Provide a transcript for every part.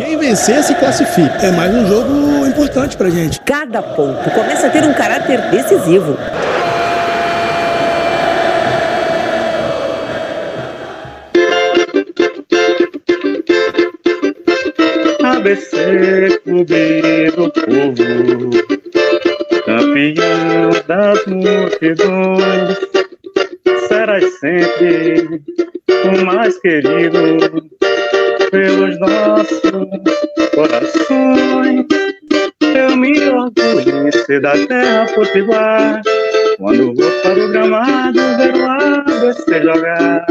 Quem vencer se classifica. É mais um jogo importante pra gente. Cada ponto começa a ter um caráter decisivo. ABC Clube do Povo, campeão das multidões, serás sempre o mais querido pelos nossos corações. Eu me orgulho ser da terra potiguar, quando vou para o gramado ver o ABC jogar.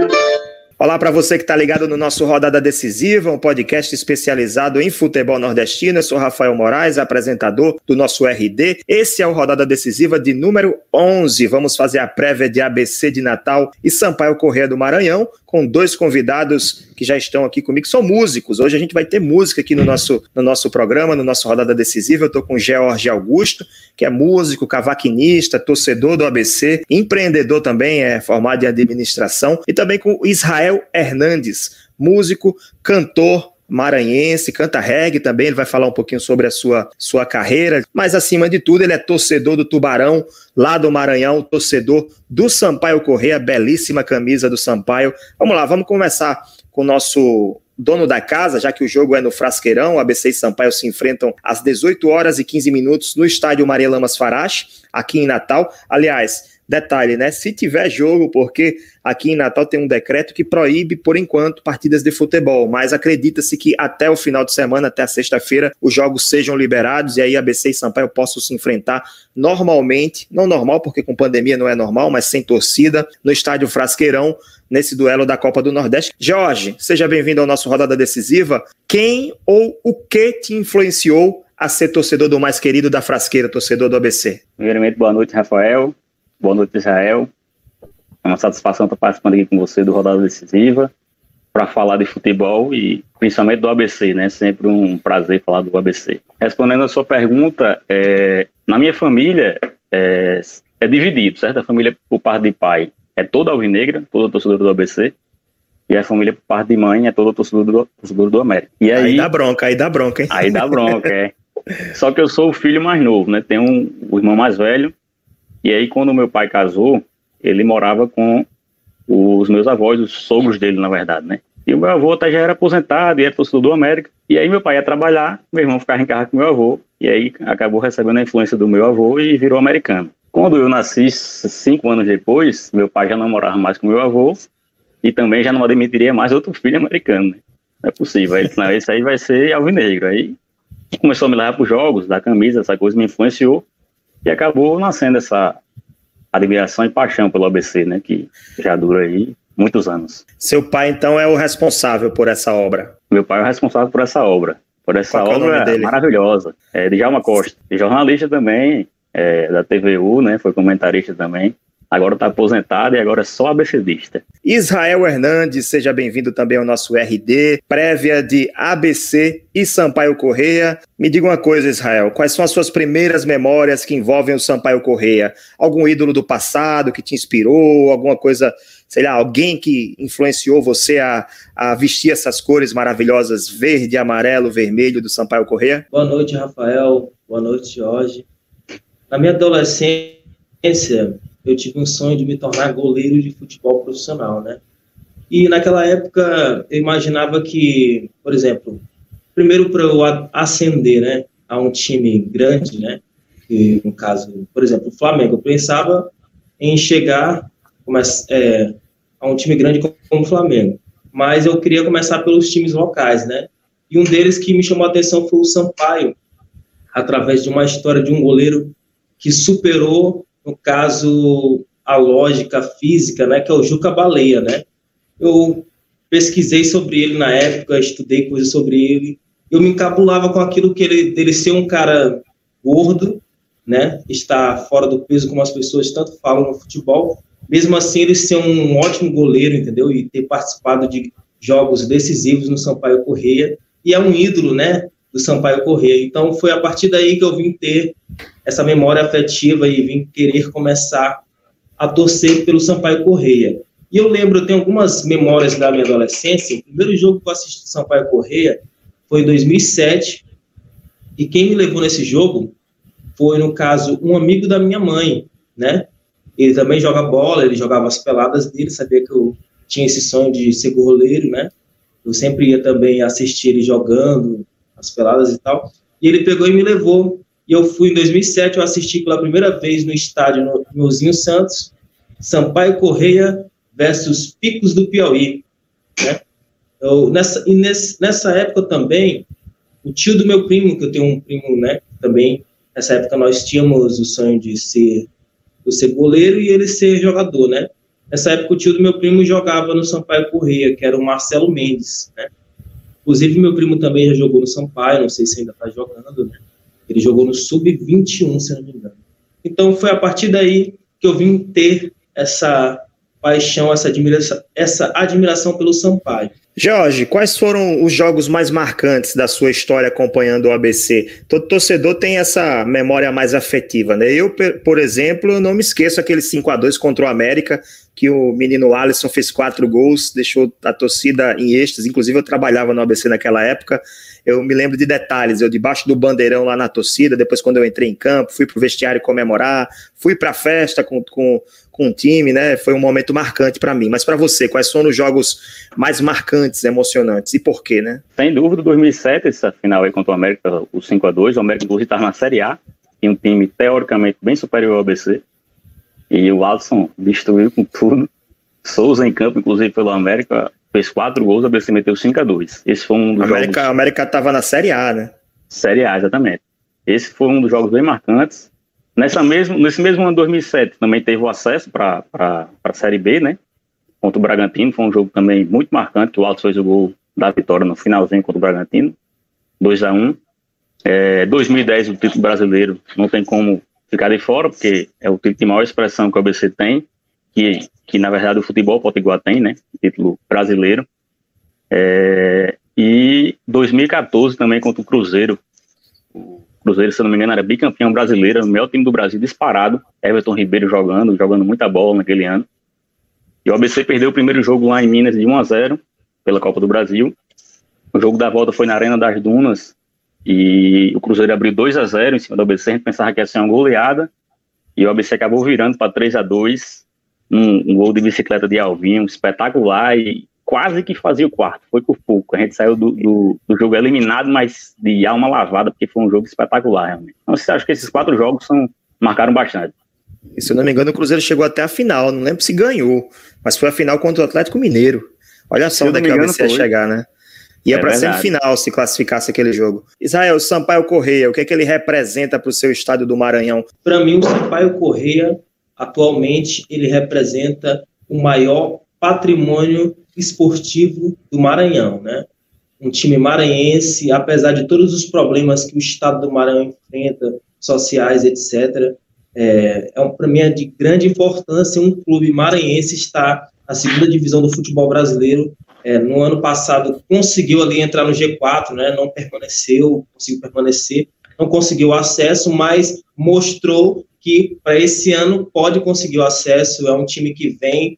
Olá para você que está ligado no nosso Rodada Decisiva, um podcast especializado em futebol nordestino. Eu sou Rafael Moraes, apresentador do nosso RD. Esse é o Rodada Decisiva de número 11. Vamos fazer a prévia de ABC de Natal e Sampaio Correia do Maranhão, com dois convidados que já estão aqui comigo, que são músicos. Hoje a gente vai ter música aqui no nosso, no nosso programa, no nosso Rodada Decisiva. Eu estou com George Augusto, que é músico, cavaquinista, torcedor do ABC, empreendedor também, é formado em administração, e também com Israel Hernandes, músico, cantor, maranhense, canta reggae também, ele vai falar um pouquinho sobre a sua, sua carreira, mas acima de tudo ele é torcedor do Tubarão, lá do Maranhão, torcedor do Sampaio Correia, belíssima camisa do Sampaio. Vamos lá, vamos começar com o nosso dono da casa, já que o jogo é no Frasqueirão, ABC e Sampaio se enfrentam às 18 horas e 15 minutos no estádio Maria Lamas Farache, aqui em Natal. Aliás, Detalhe, né? Se tiver jogo, porque aqui em Natal tem um decreto que proíbe, por enquanto, partidas de futebol, mas acredita-se que até o final de semana, até a sexta-feira, os jogos sejam liberados e aí ABC e Sampaio possam se enfrentar normalmente, não normal, porque com pandemia não é normal, mas sem torcida, no estádio Frasqueirão, nesse duelo da Copa do Nordeste. Jorge, seja bem-vindo ao nosso Rodada Decisiva. Quem ou o que te influenciou a ser torcedor do mais querido da Frasqueira, torcedor do ABC? Primeiramente, boa noite, Rafael. Boa noite, Israel. É uma satisfação estar participando aqui com você do Rodada Decisiva para falar de futebol e principalmente do ABC, né? Sempre um prazer falar do ABC. Respondendo a sua pergunta, é, na minha família é, é, dividido, certo? A família por parte de pai é toda alvinegra, toda torcedora do ABC, e a família por parte de mãe é toda torcedora do, torcedora do América. E aí, aí dá bronca, aí dá bronca, hein? Aí dá bronca, é. Só que eu sou o filho mais novo, né? Tem um, o irmão mais velho, e aí, quando meu pai casou, ele morava com os meus avós, os sogros dele, na verdade, né? E o meu avô até já era aposentado e era torcedor do América. E aí meu pai ia trabalhar, meu irmão ficava em casa com meu avô. E aí acabou recebendo a influência do meu avô e virou americano. Quando eu nasci, cinco anos depois, meu pai já não morava mais com meu avô e também já não admitiria mais outro filho americano. Né? Não é possível. Não, esse aí vai ser alvinegro. Aí começou a me levar para os jogos, da camisa, essa coisa me influenciou. E acabou nascendo essa admiração e paixão pelo ABC, né, que já dura aí muitos anos. Seu pai, então, é o responsável por essa obra? Meu pai é o responsável por essa obra, por essa Qual é obra é maravilhosa. É de Djalma Costa, jornalista também, é, da TVU, né, foi comentarista também agora está aposentado e agora é só ABCdista. Israel Hernandes, seja bem-vindo também ao nosso RD, prévia de ABC e Sampaio Correia. Me diga uma coisa, Israel, quais são as suas primeiras memórias que envolvem o Sampaio Correia? Algum ídolo do passado que te inspirou, alguma coisa, sei lá, alguém que influenciou você a, a vestir essas cores maravilhosas, verde, amarelo, vermelho do Sampaio Correia? Boa noite, Rafael. Boa noite, Jorge. Na minha adolescência, eu tive um sonho de me tornar goleiro de futebol profissional, né? E naquela época eu imaginava que, por exemplo, primeiro para eu ascender, né, a um time grande, né, que no caso, por exemplo, o Flamengo, eu pensava em chegar é, a um time grande como o Flamengo, mas eu queria começar pelos times locais, né? E um deles que me chamou a atenção foi o Sampaio, através de uma história de um goleiro que superou no caso, a lógica física, né, que é o Juca Baleia, né? Eu pesquisei sobre ele na época, estudei coisas sobre ele, eu me encabulava com aquilo que ele, dele ser um cara gordo, né, está fora do peso como as pessoas tanto falam no futebol, mesmo assim ele ser um ótimo goleiro, entendeu, e ter participado de jogos decisivos no Sampaio Correia, e é um ídolo, né, do Sampaio Correia. Então foi a partir daí que eu vim ter essa memória afetiva e vim querer começar a torcer pelo Sampaio Correia. E eu lembro, eu tenho algumas memórias da minha adolescência. O primeiro jogo que eu assisti do Sampaio Correia foi em 2007. E quem me levou nesse jogo foi, no caso, um amigo da minha mãe, né? Ele também joga bola, ele jogava as peladas dele, sabia que eu tinha esse sonho de ser goleiro, né? Eu sempre ia também assistir ele jogando as peladas e tal. E ele pegou e me levou. E eu fui em 2007, eu assisti pela primeira vez no estádio no Mozinho Santos, Sampaio Correia versus Picos do Piauí. Né? Eu, nessa, e nesse, nessa época também, o tio do meu primo, que eu tenho um primo, né, também, nessa época nós tínhamos o sonho de ser, de ser goleiro e ele ser jogador, né? Nessa época o tio do meu primo jogava no Sampaio Correia, que era o Marcelo Mendes, né? Inclusive meu primo também já jogou no Sampaio, não sei se ainda está jogando, né? Ele jogou no Sub-21, se não me engano. Então foi a partir daí que eu vim ter essa paixão, essa admiração, essa admiração pelo Sampaio. Jorge, quais foram os jogos mais marcantes da sua história acompanhando o ABC? Todo torcedor tem essa memória mais afetiva, né? Eu, por exemplo, não me esqueço aquele 5 a 2 contra o América, que o menino Alisson fez quatro gols, deixou a torcida em êxtase. Inclusive, eu trabalhava no ABC naquela época. Eu me lembro de detalhes, eu debaixo do bandeirão lá na torcida, depois quando eu entrei em campo, fui pro vestiário comemorar, fui pra festa com, com, com o time, né? Foi um momento marcante para mim. Mas para você, quais foram os jogos mais marcantes, emocionantes e por quê, né? Sem dúvida, 2007, essa final aí contra o América, o 5 a 2 o América inclusive estava na Série A, tinha um time teoricamente bem superior ao ABC, e o Alisson destruiu com tudo. Souza em campo, inclusive pelo América, fez quatro gols, o ABC meteu 5 a 2 Esse foi um dos América, jogos... A América estava na Série A, né? Série A, exatamente. Esse foi um dos jogos bem marcantes. Nessa mesmo, nesse mesmo ano 2007 também teve o acesso para a Série B, né? Contra o Bragantino, foi um jogo também muito marcante, que o Alto fez o gol da vitória no finalzinho contra o Bragantino, 2 a 1 é, 2010 o título brasileiro não tem como ficar de fora, porque é o título de maior expressão que o ABC tem, que, que na verdade o futebol potiguar tem, né? Título brasileiro. É, e 2014 também contra o Cruzeiro, Cruzeiro, se não me engano, era bicampeão brasileiro, o melhor time do Brasil disparado. Everton Ribeiro jogando, jogando muita bola naquele ano. E o ABC perdeu o primeiro jogo lá em Minas de 1 a 0 pela Copa do Brasil. O jogo da volta foi na Arena das Dunas e o Cruzeiro abriu 2 a 0 em cima do ABC. A gente pensava que ia ser uma goleada e o ABC acabou virando para 3 a 2 um, um, gol de bicicleta de Alvinho, espetacular e quase que fazia o quarto, foi por pouco. A gente saiu do, do, do, jogo eliminado, mas de alma lavada, porque foi um jogo espetacular, realmente. Então, acho que esses quatro jogos são, marcaram bastante. E, se eu não me engano, o Cruzeiro chegou até a final, não lembro se ganhou, mas foi a final contra o Atlético Mineiro. Olha só onde é que ABC ia chegar, né? Ia é para semifinal se classificasse aquele jogo. Israel, o Sampaio Correia, o que é que ele representa para o seu estádio do Maranhão? Para mim, o Sampaio Correia, atualmente, ele representa o maior patrimônio esportivo do Maranhão, né? Um time maranhense, apesar de todos os problemas que o estado do Maranhão enfrenta, sociais, etc., é, é um, para mim é de grande importância um clube maranhense estar na segunda divisão do futebol brasileiro. É, no ano passado conseguiu ali entrar no G4, né? Não permaneceu, conseguiu permanecer, não conseguiu acesso, mas mostrou que para esse ano pode conseguir o acesso. É um time que vem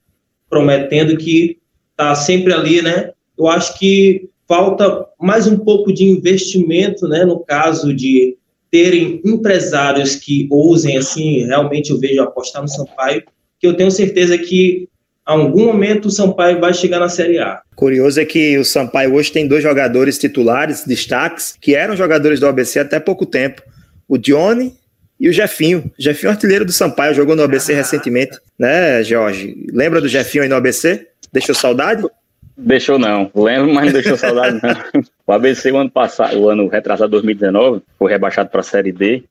prometendo que está sempre ali, né? Eu acho que falta mais um pouco de investimento, né? No caso de terem empresários que ousem, assim, realmente eu vejo apostar no Sampaio, que eu tenho certeza que a algum momento o Sampaio vai chegar na Série A. Curioso é que o Sampaio hoje tem dois jogadores titulares, destaques, que eram jogadores do ABC até pouco tempo. O Johnny e o Jefinho. Jefinho, artilheiro do Sampaio, jogou no ABC ah. recentemente, né, Jorge? Lembra do Jefinho aí no ABC? Deixou saudade? Deixou não. Lembro, mas não deixou saudade não. O ABC, o ano passado, o ano retrasado 2019, foi rebaixado para a Série D.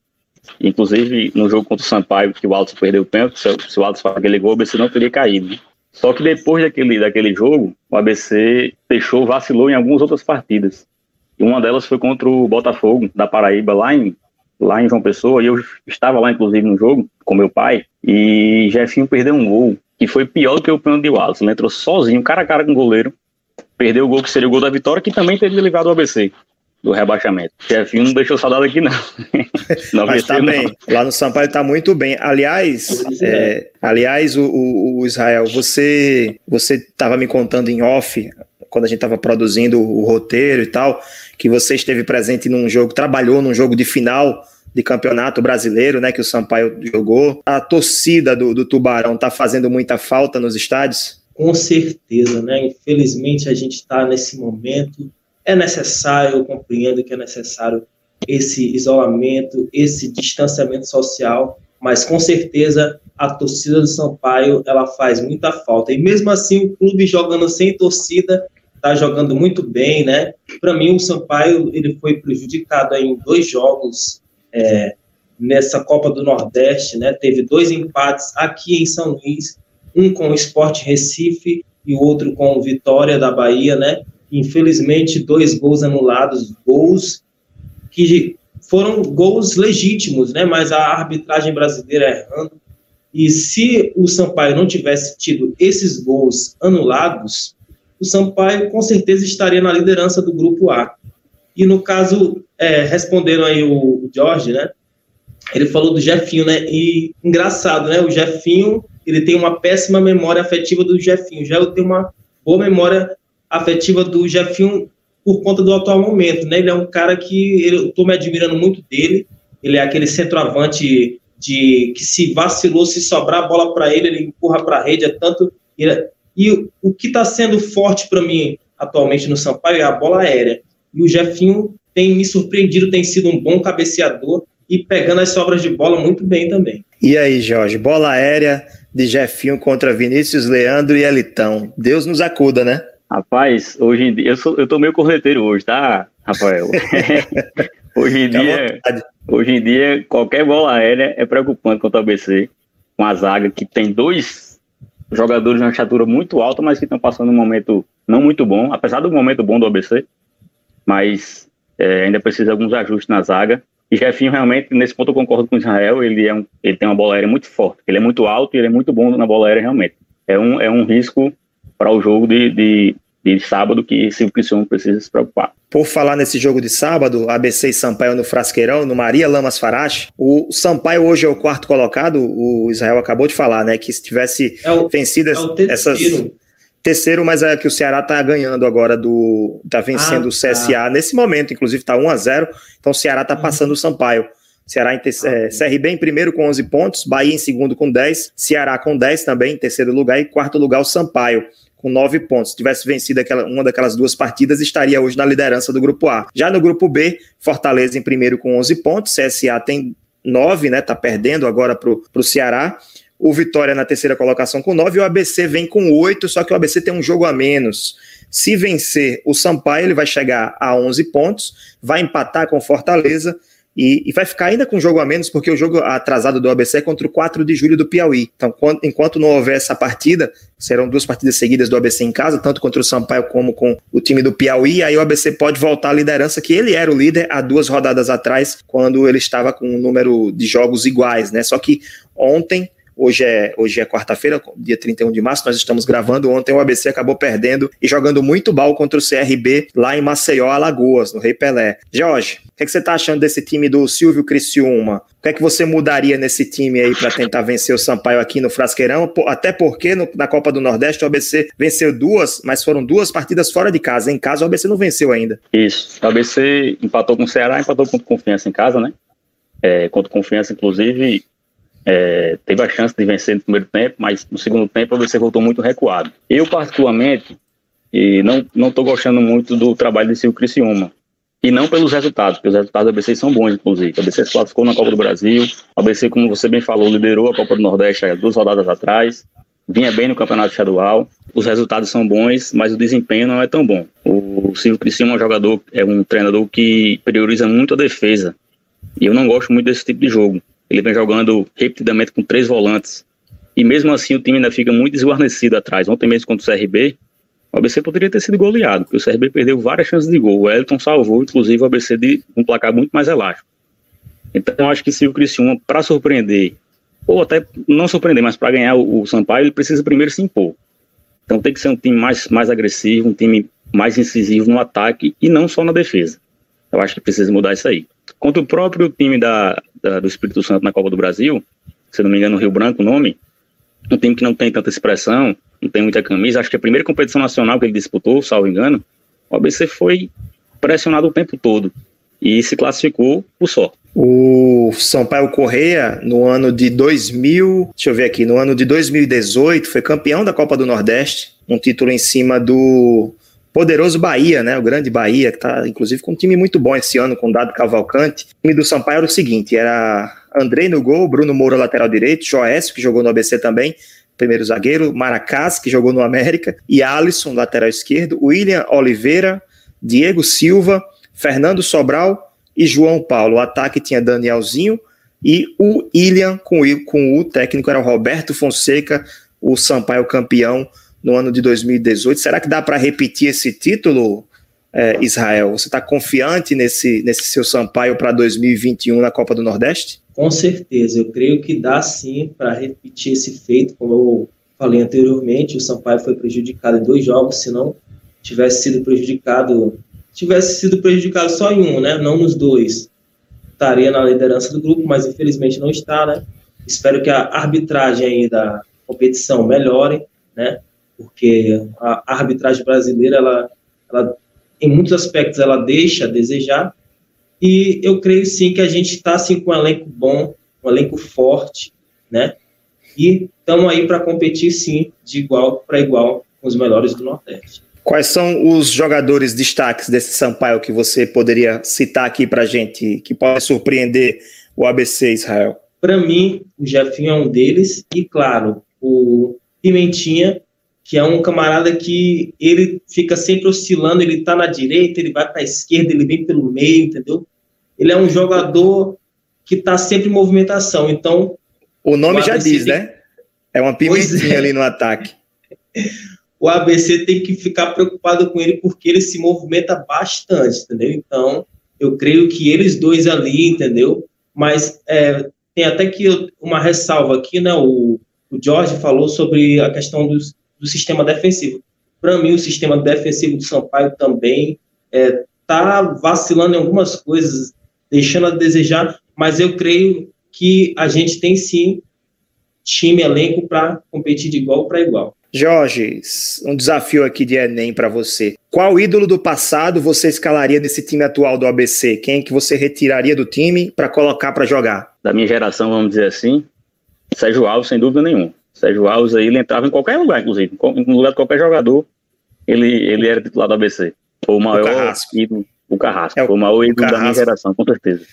Inclusive, no jogo contra o Sampaio, que o Altos perdeu o pênalti, se o Altos faz aquele gol, o ABC não teria caído. Só que depois daquele, daquele jogo, o ABC deixou, vacilou em algumas outras partidas. E uma delas foi contra o Botafogo, da Paraíba, lá em, lá em João Pessoa. E eu estava lá, inclusive, no jogo, com meu pai. E Jefinho perdeu um gol que foi pior do que o pênalti de Wallace. Ele entrou sozinho, cara a cara com o goleiro, perdeu o gol que seria o gol da vitória, que também teria levado o ABC do rebaixamento. Jefinho não deixou saudade aqui, não. não Mas tá bem. Não. Lá no Sampaio tá muito bem. Aliás, é, aliás, o, o, o, Israel, você você estava me contando em off quando a gente estava produzindo o roteiro e tal, que você esteve presente num jogo, trabalhou num jogo de final de campeonato brasileiro, né, que o Sampaio jogou. A torcida do, do Tubarão está fazendo muita falta nos estádios? Com certeza, né? Infelizmente a gente está nesse momento. É necessário, eu compreendo que é necessário esse isolamento, esse distanciamento social, mas com certeza a torcida do Sampaio ela faz muita falta. E mesmo assim o clube jogando sem torcida está jogando muito bem, né? Para mim o Sampaio ele foi prejudicado em dois jogos é, nessa Copa do Nordeste, né? Teve dois empates aqui em São Luís, um com o Sport Recife e o outro com o Vitória da Bahia, né? Infelizmente, dois gols anulados, gols que foram gols legítimos, né? Mas a arbitragem brasileira errando. E se o Sampaio não tivesse tido esses gols anulados, o Sampaio com certeza estaria na liderança do grupo A. E no caso, é, respondendo aí o, o Jorge, né? Ele falou do Jefinho, né? E engraçado, né? O Jefinho, ele tem uma péssima memória afetiva do Jefinho. Já eu tenho uma boa memória afetiva do Jefinho por conta do atual momento, né? Ele é um cara que eu estou me admirando muito dele. Ele é aquele centroavante de que se vacilou, se sobrar a bola para ele, ele empurra para a rede. É tanto ele, e o que está sendo forte para mim atualmente no Sampaio é a bola aérea. E o Jefinho tem me surpreendido, tem sido um bom cabeceador e pegando as sobras de bola muito bem também. E aí, Jorge, bola aérea de Jefinho contra Vinícius Leandro e Elitão. Deus nos acuda, né? Rapaz, hoje em dia, eu, sou, eu tô meio corneteiro hoje, tá, Rafael? hoje em dia, hoje em dia, qualquer bola aérea é preocupante contra o ABC, com a zaga que tem dois jogadores de uma estatura muito alta, mas que estão passando um momento não muito bom, apesar do momento bom do ABC, mas é, ainda precisa de alguns ajustes na zaga. E Jefinho, realmente, nesse ponto eu concordo com o Israel, ele, é um, ele tem uma bola aérea muito forte, ele é muito alto e ele é muito bom na bola aérea, realmente. É um, é um risco para o jogo de, de, de sábado que Silvio Criciúma precisa se preocupar. Por falar nesse jogo de sábado, ABC e Sampaio no Frasqueirão, no Maria Lamas Farache, o Sampaio hoje é o quarto colocado, o Israel acabou de falar, né, que se tivesse é o, vencido é essas terceiro, mas é que o Ceará tá ganhando agora do. tá vencendo ah, o CSA tá. nesse momento, inclusive tá 1 a 0 então o Ceará tá uhum. passando o Sampaio. Ceará em te, é, CRB em primeiro com 11 pontos, Bahia em segundo com 10, Ceará com 10 também em terceiro lugar e quarto lugar o Sampaio com 9 pontos. Se tivesse vencido aquela, uma daquelas duas partidas, estaria hoje na liderança do grupo A. Já no grupo B, Fortaleza em primeiro com 11 pontos, CSA tem 9, né? Tá perdendo agora pro, pro Ceará o Vitória na terceira colocação com 9 e o ABC vem com 8, só que o ABC tem um jogo a menos. Se vencer o Sampaio, ele vai chegar a 11 pontos, vai empatar com Fortaleza e, e, vai ficar ainda com jogo a menos, porque o jogo atrasado do ABC é contra o 4 de julho do Piauí. Então, quando, enquanto não houver essa partida, serão duas partidas seguidas do ABC em casa, tanto contra o Sampaio como com o time do Piauí. Aí o ABC pode voltar à liderança, que ele era o líder há duas rodadas atrás, quando ele estava com um número de jogos iguais, né? Só que ontem Hoje é, hoje é quarta-feira, dia 31 de março, nós estamos gravando. Ontem o ABC acabou perdendo e jogando muito mal contra o CRB lá em Maceió, Alagoas, no Rei Pelé. Jorge, o que, é que você está achando desse time do Silvio Criciúma? O que é que você mudaria nesse time aí para tentar vencer o Sampaio aqui no Frasqueirão? Até porque no, na Copa do Nordeste o ABC venceu duas, mas foram duas partidas fora de casa. Em casa o ABC não venceu ainda. Isso. O ABC empatou com o Ceará, empatou com Confiança em casa, né? É, contra Confiança, inclusive, é, teve a chance de vencer no primeiro tempo, mas no segundo tempo você voltou muito recuado. Eu, particularmente, e não estou gostando muito do trabalho de Silvio Criciúma. E não pelos resultados, porque os resultados do ABC são bons, inclusive. O ABC se classificou na Copa do Brasil. O ABC, como você bem falou, liderou a Copa do Nordeste há duas rodadas atrás. Vinha bem no campeonato estadual. Os resultados são bons, mas o desempenho não é tão bom. O Silvio Criciúma é um jogador, é um treinador que prioriza muito a defesa. E eu não gosto muito desse tipo de jogo. Ele vem jogando repetidamente com três volantes. E mesmo assim o time ainda fica muito desguarnecido atrás. Ontem mesmo contra o CRB, o ABC poderia ter sido goleado, porque o CRB perdeu várias chances de gol. O Elton salvou, inclusive, o ABC de um placar muito mais elástico. Então, acho que se o Criciúma, para surpreender, ou até não surpreender, mas para ganhar o, o Sampaio, ele precisa primeiro se impor. Então, tem que ser um time mais, mais agressivo, um time mais incisivo no ataque e não só na defesa. Eu acho que precisa mudar isso aí. Contra o próprio time da, da, do Espírito Santo na Copa do Brasil, se não me engano, Rio Branco o nome, um time que não tem tanta expressão, não tem muita camisa. Acho que a primeira competição nacional que ele disputou, salvo engano, o ABC foi pressionado o tempo todo e se classificou por sorte. O Sampaio Correia, no ano de 2000, deixa eu ver aqui, no ano de 2018, foi campeão da Copa do Nordeste, um título em cima do poderoso Bahia, né? O grande Bahia, que está inclusive com um time muito bom esse ano, com Dado Cavalcante. O time do Sampaio era o seguinte: era Andrei no gol, Bruno Moura, lateral direito, Joécio, que jogou no ABC também, primeiro zagueiro, Maracás, que jogou no América, e Alisson, lateral esquerdo, William Oliveira, Diego Silva, Fernando Sobral e João Paulo. O ataque tinha Danielzinho e o William, com, com o técnico era o Roberto Fonseca, o Sampaio campeão no ano de 2018. Será que dá para repetir esse título, é, Israel? Você está confiante nesse, nesse seu Sampaio para 2021 na Copa do Nordeste? Com certeza, eu creio que dá sim para repetir esse feito, como eu falei anteriormente, o Sampaio foi prejudicado em dois jogos, se não tivesse sido prejudicado, tivesse sido prejudicado só em um, né, não nos dois, estaria na liderança do grupo, mas infelizmente não está, né, espero que a arbitragem aí da competição melhore, né, porque a arbitragem brasileira, ela, ela em muitos aspectos, ela deixa a desejar, e eu creio sim que a gente está assim, com um elenco bom, um elenco forte, né? E estamos aí para competir sim, de igual para igual com os melhores do Nordeste. Quais são os jogadores destaques desse Sampaio que você poderia citar aqui para gente, que pode surpreender o ABC Israel? Para mim, o Jefinho é um deles, e claro, o Pimentinha, que é um camarada que ele fica sempre oscilando, ele tá na direita, ele vai para a esquerda, ele vem pelo meio, entendeu? Ele é um jogador que está sempre em movimentação. Então. O nome o já diz, tem... né? É uma pimentinha é. ali no ataque. o ABC tem que ficar preocupado com ele porque ele se movimenta bastante, entendeu? Então, eu creio que eles dois ali, entendeu? Mas é, tem até que uma ressalva aqui, né? O, o Jorge falou sobre a questão dos, do sistema defensivo. Para mim, o sistema defensivo do Sampaio também está é, tá vacilando em algumas coisas deixando a desejar, mas eu creio que a gente tem sim time, elenco para competir de igual para igual. Jorge, um desafio aqui de Enem para você. Qual ídolo do passado você escalaria nesse time atual do ABC? Quem que você retiraria do time para colocar para jogar? Da minha geração, vamos dizer assim, Sérgio Alves, sem dúvida nenhuma. Sérgio Alves aí, ele entrava em qualquer lugar, inclusive, no lugar de qualquer jogador, ele, ele era titular do ABC. Foi o maior o ídolo o Carrasco. É o, foi o maior ídolo da minha geração, com certeza.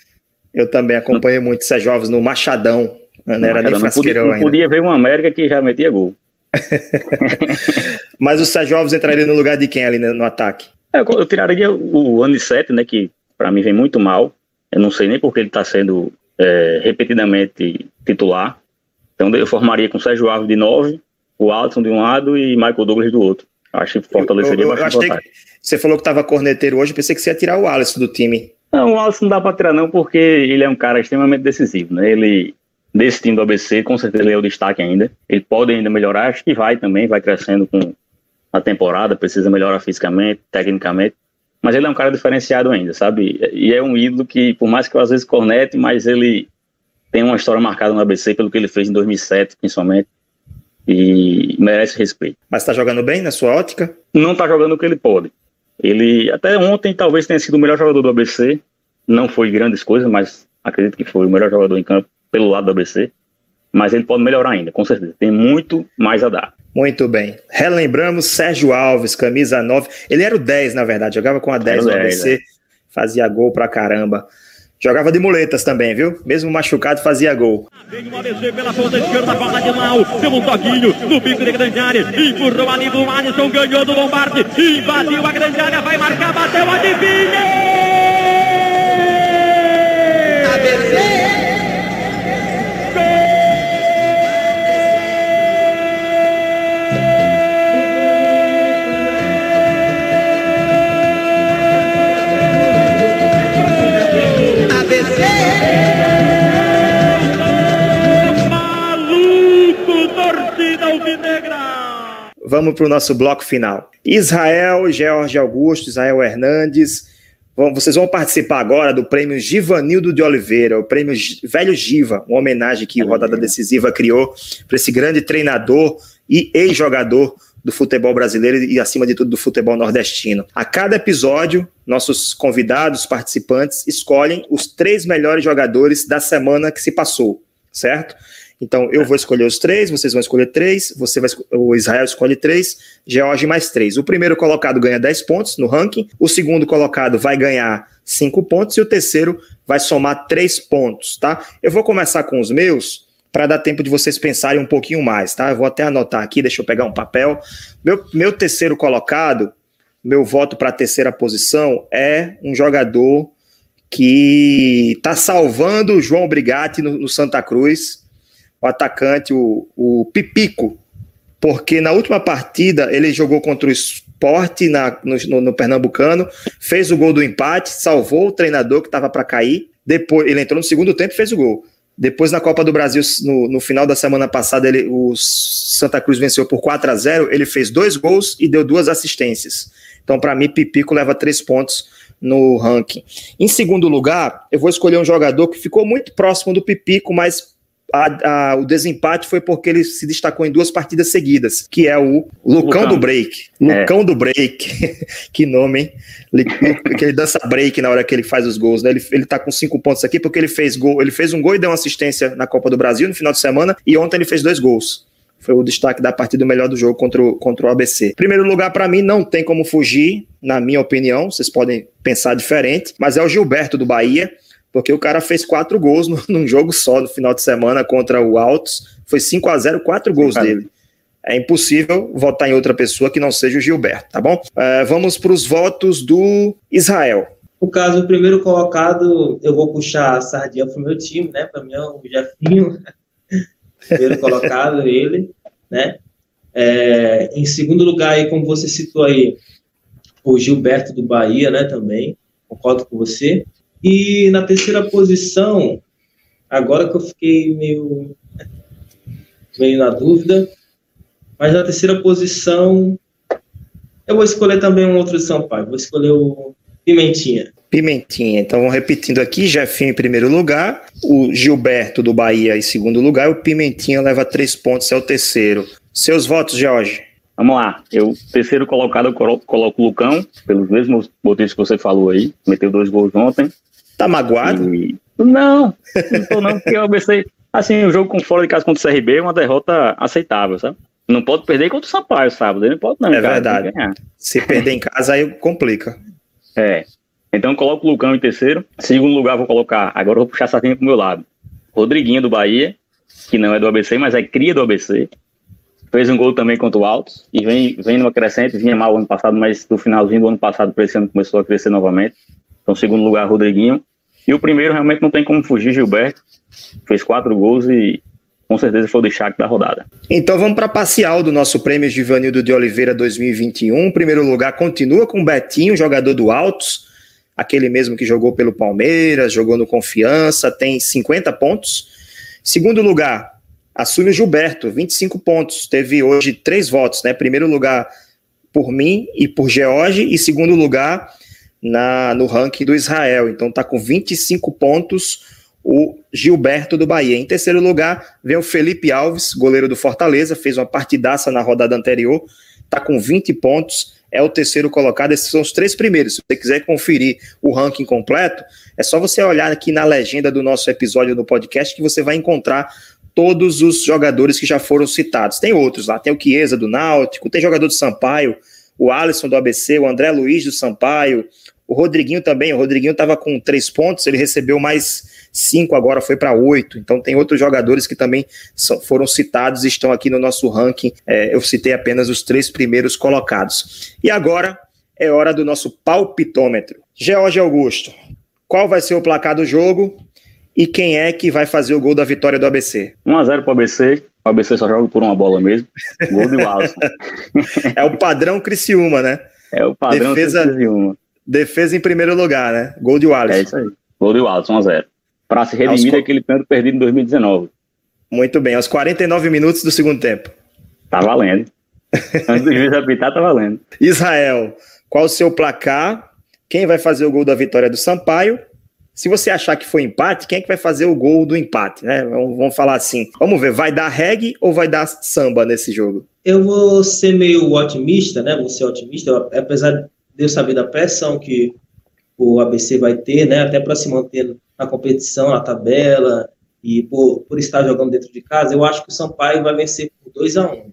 Eu também acompanhei muito esses jovens no Machadão. Né? Não era nem frasqueirão não podia, não podia ver uma América que já metia gol. Mas o Sérgio Alves entraria no lugar de quem ali no ataque? É, eu, eu tiraria o Anicete, né, que para mim vem muito mal. Eu não sei nem porque ele está sendo é, repetidamente titular. Então eu formaria com o Sérgio Alves de 9, o Alisson de um lado e Michael Douglas do outro. Acho que fortaleceria eu, eu, eu bastante. Você falou que estava corneteiro hoje, pensei que você ia tirar o Alisson do time. Não, o Alisson não dá para tirar não, porque ele é um cara extremamente decisivo, né? Ele, desse time do ABC, com certeza ele é o destaque ainda. Ele pode ainda melhorar, acho que vai também, vai crescendo com a temporada, precisa melhorar fisicamente, tecnicamente. Mas ele é um cara diferenciado ainda, sabe? E é um ídolo que, por mais que eu às vezes cornete, mas ele tem uma história marcada no ABC pelo que ele fez em 2007, principalmente e merece respeito. Mas está jogando bem na sua ótica? Não está jogando o que ele pode. Ele até ontem talvez tenha sido o melhor jogador do ABC. Não foi grandes coisas, mas acredito que foi o melhor jogador em campo pelo lado do ABC. Mas ele pode melhorar ainda, com certeza. Tem muito mais a dar. Muito bem. Relembramos Sérgio Alves, camisa 9. Ele era o 10, na verdade. Jogava com a 10 no ABC. É. Fazia gol pra caramba. Jogava de muletas também, viu? Mesmo machucado, fazia gol. Vem o ABC pela ponta esquerda, bola de mal. Deu um toquinho no bico de grande área. Empurrou ali do Alisson, ganhou do Lombardi. Invadiu a grande área, vai marcar, bateu, adivinha! ABC! Vamos para o nosso bloco final. Israel, George Augusto, Israel Hernandes. Bom, vocês vão participar agora do prêmio Givanildo de Oliveira, o prêmio Velho Giva, uma homenagem que o Rodada Decisiva criou para esse grande treinador e ex-jogador do futebol brasileiro e, acima de tudo, do futebol nordestino. A cada episódio, nossos convidados, participantes, escolhem os três melhores jogadores da semana que se passou, certo? Então, eu vou escolher os três, vocês vão escolher três, você vai, o Israel escolhe três, George mais três. O primeiro colocado ganha 10 pontos no ranking, o segundo colocado vai ganhar 5 pontos e o terceiro vai somar 3 pontos, tá? Eu vou começar com os meus para dar tempo de vocês pensarem um pouquinho mais, tá? Eu vou até anotar aqui, deixa eu pegar um papel. Meu, meu terceiro colocado, meu voto para a terceira posição é um jogador que está salvando o João Brigatti no, no Santa Cruz o atacante, o, o Pipico, porque na última partida ele jogou contra o Esporte na, no, no, Pernambucano, fez o gol do empate, salvou o treinador que estava para cair. Depois ele entrou no segundo tempo e fez o gol. Depois na Copa do Brasil, no, no final da semana passada, ele, o Santa Cruz venceu por 4 a 0 Ele fez dois gols e deu duas assistências. Então, para mim, Pipico leva três pontos no ranking. Em segundo lugar, eu vou escolher um jogador que ficou muito próximo do Pipico, mas a, a, o desempate foi porque ele se destacou em duas partidas seguidas, que é o Lucão, Lucão. do Break. É. Lucão é. do Break. que nome, hein? que ele dança break na hora que ele faz os gols. Né? Ele, ele tá com cinco pontos aqui porque ele fez gol. Ele fez um gol e deu uma assistência na Copa do Brasil no final de semana. E ontem ele fez dois gols. Foi o destaque da partida melhor do jogo contra o, contra o ABC. Primeiro lugar, para mim, não tem como fugir, na minha opinião. Vocês podem pensar diferente, mas é o Gilberto do Bahia porque o cara fez quatro gols no, num jogo só no final de semana contra o Altos. Foi 5 a 0 quatro gols dele. É impossível votar em outra pessoa que não seja o Gilberto, tá bom? É, vamos para os votos do Israel. No caso, o primeiro colocado, eu vou puxar a sardinha para o meu time, né? Para mim é o Jefinho, primeiro colocado, ele, né? É, em segundo lugar, aí, como você citou aí, o Gilberto do Bahia, né? Também, concordo com você. E na terceira posição, agora que eu fiquei meio, meio na dúvida, mas na terceira posição, eu vou escolher também um outro de Sampaio, vou escolher o Pimentinha. Pimentinha, então repetindo aqui, Jefinho em primeiro lugar, o Gilberto do Bahia em segundo lugar, o Pimentinha leva três pontos, é o terceiro. Seus votos, Jorge? Vamos lá, eu, terceiro colocado, eu coloco o Lucão, pelos mesmos motivos que você falou aí, meteu dois gols ontem. Tá magoado? E... Não, não tô não, porque eu pensei, assim, o jogo com fora de casa contra o CRB é uma derrota aceitável, sabe? Não pode perder contra o Sampaio sábado, ele não pode não. É cara, verdade. Se perder em casa, aí complica. É. Então eu coloco o Lucão em terceiro. Segundo lugar, vou colocar, agora eu vou puxar a sardinha pro meu lado. Rodriguinho do Bahia, que não é do ABC, mas é cria do ABC. Fez um gol também contra o Altos e vem, vem numa crescente, vinha mal ano passado, mas no finalzinho do ano passado, para esse ano, começou a crescer novamente. Então, segundo lugar, Rodriguinho. E o primeiro realmente não tem como fugir, Gilberto. Fez quatro gols e com certeza foi o destaque da rodada. Então vamos para parcial do nosso prêmio Givanildo de Oliveira 2021. Primeiro lugar continua com o Betinho, jogador do Altos, aquele mesmo que jogou pelo Palmeiras, jogou no Confiança, tem 50 pontos. Segundo lugar, assume o Gilberto, 25 pontos. Teve hoje três votos, né? Primeiro lugar por mim e por George, e segundo lugar na, no ranking do Israel. Então está com 25 pontos o Gilberto do Bahia. Em terceiro lugar, vem o Felipe Alves, goleiro do Fortaleza, fez uma partidaça na rodada anterior, está com 20 pontos, é o terceiro colocado. Esses são os três primeiros. Se você quiser conferir o ranking completo, é só você olhar aqui na legenda do nosso episódio no podcast que você vai encontrar todos os jogadores que já foram citados. Tem outros lá, tem o Chiesa do Náutico, tem jogador do Sampaio, o Alisson do ABC, o André Luiz do Sampaio, o Rodriguinho também, o Rodriguinho estava com três pontos, ele recebeu mais cinco, agora foi para oito. Então tem outros jogadores que também foram citados e estão aqui no nosso ranking. É, eu citei apenas os três primeiros colocados. E agora é hora do nosso palpitômetro. George Augusto, qual vai ser o placar do jogo e quem é que vai fazer o gol da vitória do ABC? 1x0 para o ABC. O ABC só joga por uma bola mesmo. Gol do Alisson. é o padrão Criciúma, né? É o padrão Defesa... Criciúma. Defesa em primeiro lugar, né? Gol de Wallace. É isso aí. Gol de Wallace, 1x0. Para se redimir Aos... daquele pênalti perdido em 2019. Muito bem, aos 49 minutos do segundo tempo. Tá valendo. Antes do juiz apitar, tá valendo. Israel, qual o seu placar? Quem vai fazer o gol da vitória do Sampaio? Se você achar que foi empate, quem é que vai fazer o gol do empate, né? Vamos falar assim. Vamos ver, vai dar reggae ou vai dar samba nesse jogo? Eu vou ser meio otimista, né? Vou ser otimista, apesar de eu saber da pressão que o ABC vai ter, né? Até para se manter na competição, na tabela, e por, por estar jogando dentro de casa, eu acho que o Sampaio vai vencer por 2 a 1 um,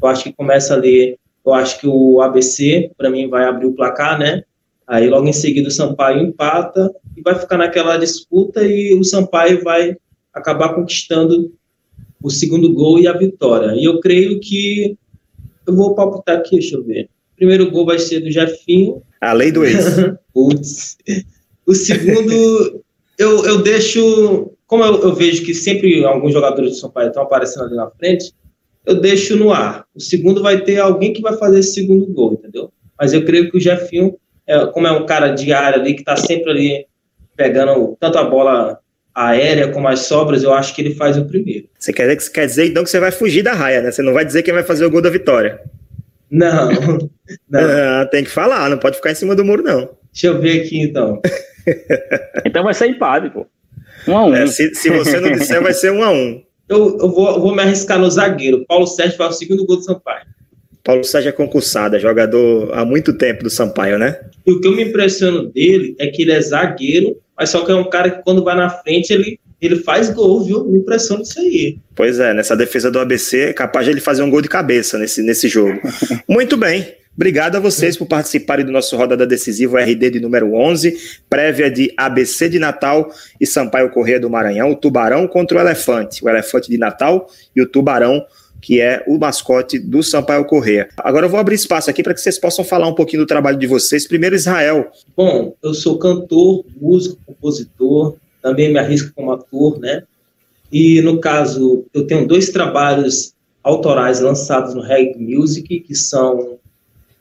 Eu acho que começa ali, eu acho que o ABC, para mim, vai abrir o placar, né? Aí logo em seguida o Sampaio empata e vai ficar naquela disputa e o Sampaio vai acabar conquistando o segundo gol e a vitória. E eu creio que eu vou palpitar aqui, deixa eu ver. O primeiro gol vai ser do Jefinho. A lei do ex. Putz. O segundo, eu, eu deixo. Como eu, eu, vejo que sempre alguns jogadores do São Paulo estão aparecendo ali na frente, eu deixo no ar. O segundo vai ter alguém que vai fazer esse segundo gol, entendeu? Mas eu creio que o Jefinho, é, como é um cara de área ali, que está sempre ali pegando tanto a bola aérea como as sobras, eu acho que ele faz o primeiro. Você quer dizer, quer dizer então que você vai fugir da raia, né? Você não vai dizer quem vai fazer o gol da vitória. Não. não. Ah, tem que falar, não pode ficar em cima do muro, não. Deixa eu ver aqui então. então vai ser empate, pô. Um a um. É, se, se, você não disser, vai ser um a um. Eu, eu, vou, eu vou me arriscar no zagueiro. Paulo Sérgio faz o segundo gol do Sampaio. Paulo Sérgio é concursado, é jogador há muito tempo do Sampaio, né? E o que eu me impressiono dele é que ele é zagueiro, mas só que é um cara que quando vai na frente ele, ele faz gol, viu? Me impressiona isso aí. Pois é, nessa defesa do ABC é capaz de ele fazer um gol de cabeça nesse, nesse jogo. muito bem. Obrigado a vocês por participarem do nosso Rodada Decisiva RD de número 11, prévia de ABC de Natal e Sampaio Correia do Maranhão, o Tubarão contra o Elefante, o Elefante de Natal e o Tubarão, que é o mascote do Sampaio Correia. Agora eu vou abrir espaço aqui para que vocês possam falar um pouquinho do trabalho de vocês. Primeiro, Israel. Bom, eu sou cantor, músico, compositor, também me arrisco como ator, né? E no caso, eu tenho dois trabalhos autorais lançados no Reggae Music, que são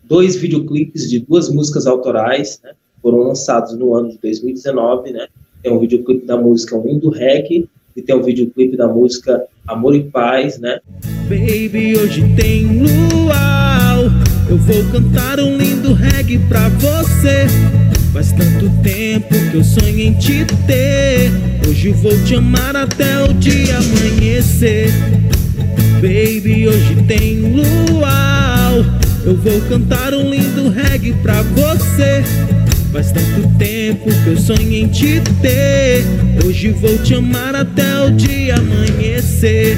dois videoclipes de duas músicas autorais, né? Foram lançados no ano de 2019, né? Tem um videoclipe da música O Lindo Reggae e tem um videoclipe da música Amor e Paz, né? Baby, hoje tem luau. Eu vou cantar um lindo reggae pra você. Faz tanto tempo que eu sonho em te ter. Hoje vou te amar até o dia amanhecer. Baby, hoje tem luau. Eu vou cantar um lindo reggae pra você. Faz tanto tempo que eu sonho em te ter. Hoje vou te amar até o dia amanhecer.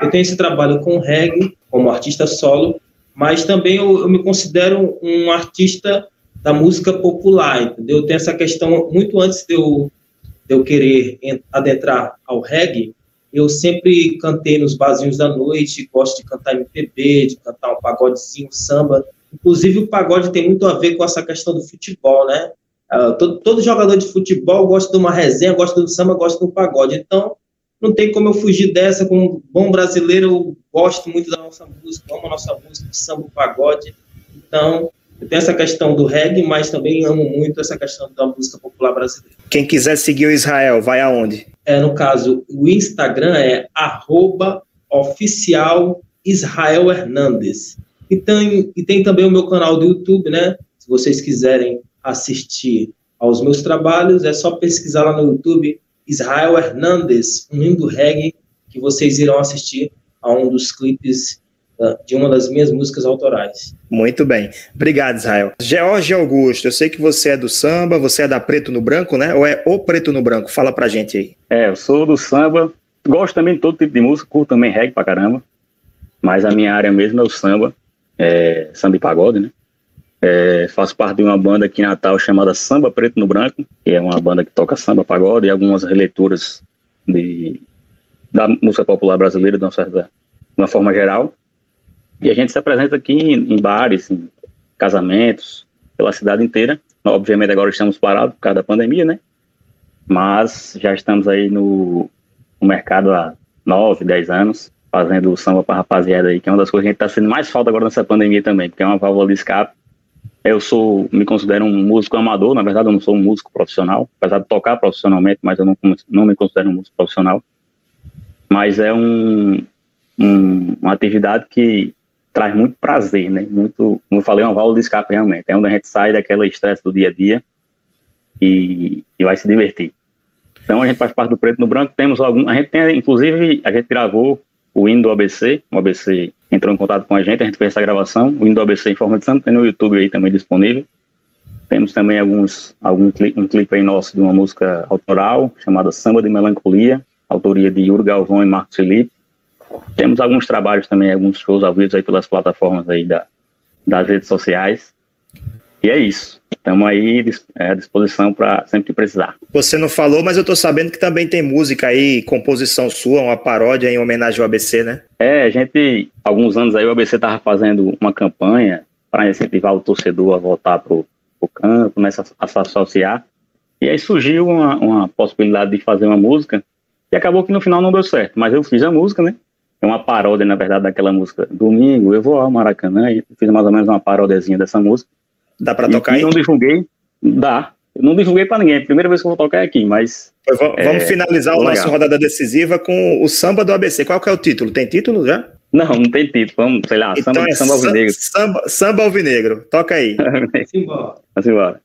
Eu tenho esse trabalho com reggae como artista solo, mas também eu, eu me considero um artista da música popular, entendeu? Tem essa questão muito antes de eu, de eu querer adentrar ao reggae, eu sempre cantei nos barzinhos da noite, gosto de cantar MPB, de cantar um pagodezinho, samba. Inclusive, o pagode tem muito a ver com essa questão do futebol, né? Uh, todo, todo, jogador de futebol gosta de uma resenha, gosta do samba, gosta do pagode. Então, não tem como eu fugir dessa. Como bom brasileiro, eu gosto muito da nossa música, amo a nossa música, samba, pagode. Então, eu tenho essa questão do reggae, mas também amo muito essa questão da música popular brasileira. Quem quiser seguir o Israel, vai aonde? É, no caso, o Instagram é arroba oficial Israel Hernandes. E tem, e tem também o meu canal do YouTube, né? Se vocês quiserem assistir aos meus trabalhos, é só pesquisar lá no YouTube Israel Hernandes, um lindo reggae, que vocês irão assistir a um dos clipes de uma das minhas músicas autorais. Muito bem. Obrigado, Israel. George Augusto, eu sei que você é do samba, você é da Preto no Branco, né? Ou é o Preto no Branco? Fala pra gente aí. É, eu sou do samba, gosto também de todo tipo de música, curto também reggae pra caramba, mas a minha área mesmo é o samba, é, samba e pagode, né? É, faço parte de uma banda aqui em Natal chamada Samba Preto no Branco, que é uma banda que toca samba, pagode e algumas releituras de, da música popular brasileira de uma, certa, de uma forma geral. E a gente se apresenta aqui em, em bares, em casamentos, pela cidade inteira. Obviamente agora estamos parados por causa da pandemia, né? Mas já estamos aí no, no mercado há nove, dez anos, fazendo samba para rapaziada aí, que é uma das coisas que a gente está sendo mais falta agora nessa pandemia também, porque é uma válvula de escape. Eu sou, me considero um músico amador, na verdade eu não sou um músico profissional, apesar de tocar profissionalmente, mas eu não, não me considero um músico profissional. Mas é um, um, uma atividade que traz muito prazer, né? Muito, como eu falei, é uma válvula de escape realmente. É onde a gente sai daquela estresse do dia a dia e, e vai se divertir. Então a gente faz parte do Preto no Branco, temos algum, a gente tem, inclusive, a gente gravou o hino do ABC, o ABC entrou em contato com a gente, a gente fez essa gravação, o hino do ABC em forma de santo, tem no YouTube aí também disponível. Temos também alguns, algum clipe, um clipe aí nosso de uma música autoral, chamada Samba de Melancolia, autoria de Yuri Galvão e Marcos Felipe. Temos alguns trabalhos também, alguns shows ao vivo aí pelas plataformas aí da, das redes sociais. E é isso. Estamos aí é, à disposição para sempre que precisar. Você não falou, mas eu estou sabendo que também tem música aí, composição sua, uma paródia em homenagem ao ABC, né? É, a gente, alguns anos aí, o ABC estava fazendo uma campanha para incentivar o torcedor a voltar para o campo, né, a se associar. E aí surgiu uma, uma possibilidade de fazer uma música, e acabou que no final não deu certo, mas eu fiz a música, né? É uma paródia, na verdade, daquela música Domingo, eu vou ao Maracanã, e fiz mais ou menos uma paródiazinha dessa música. Dá para tocar aí? não divulguei, dá. Eu não divulguei para ninguém, primeira vez que eu vou tocar aqui, mas. Vamos é, finalizar o nosso rodada decisiva com o samba do ABC. Qual que é o título? Tem título já? Não, não tem título. Vamos, sei lá, então samba, é samba alvinegro. Samba, samba alvinegro. Toca aí. Vamos embora. Vamos embora.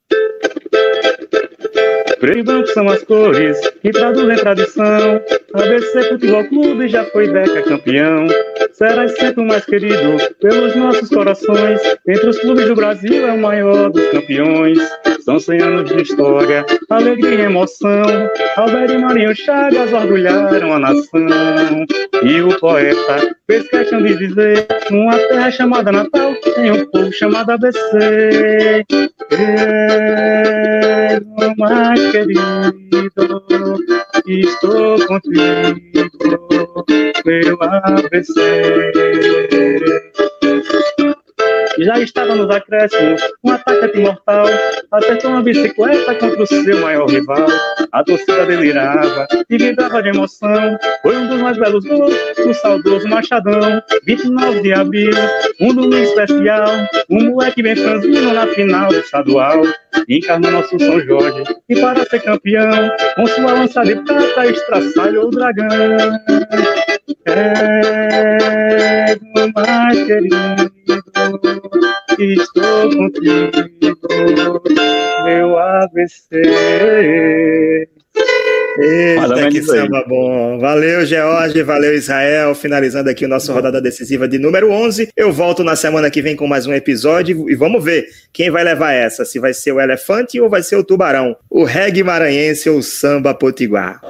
Preto e branco são as cores que traduzem tradição. ABC Futebol Clube já foi década campeão. Serás sempre o mais querido pelos nossos corações. Entre os clubes do Brasil é o maior dos campeões. São 100 anos de história, alegria e emoção. Alberto e Marinho Chagas orgulharam a nação. E o poeta fez questão de dizer: numa terra chamada Natal, tem um povo chamado ABC. É o mais querido, estou contigo, meu ABC já estava nos acréscimos, um ataque mortal, acertou uma bicicleta contra o seu maior rival. A torcida delirava e vibrava de emoção. Foi um dos mais belos gols do saudoso Machadão. 29 de abril, um domingo especial, um moleque bem franzino na final do estadual. Encarnou nosso São Jorge e para ser campeão, com sua lança de prata estraçalhou o dragão. É mais querido estou contigo, meu ABC. Eita, que samba bom. Valeu, George, valeu, Israel. Finalizando aqui o nosso rodada decisiva de número 11. Eu volto na semana que vem com mais um episódio e vamos ver quem vai levar essa. Se vai ser o elefante ou vai ser o tubarão. O reggae maranhense ou o samba potiguar.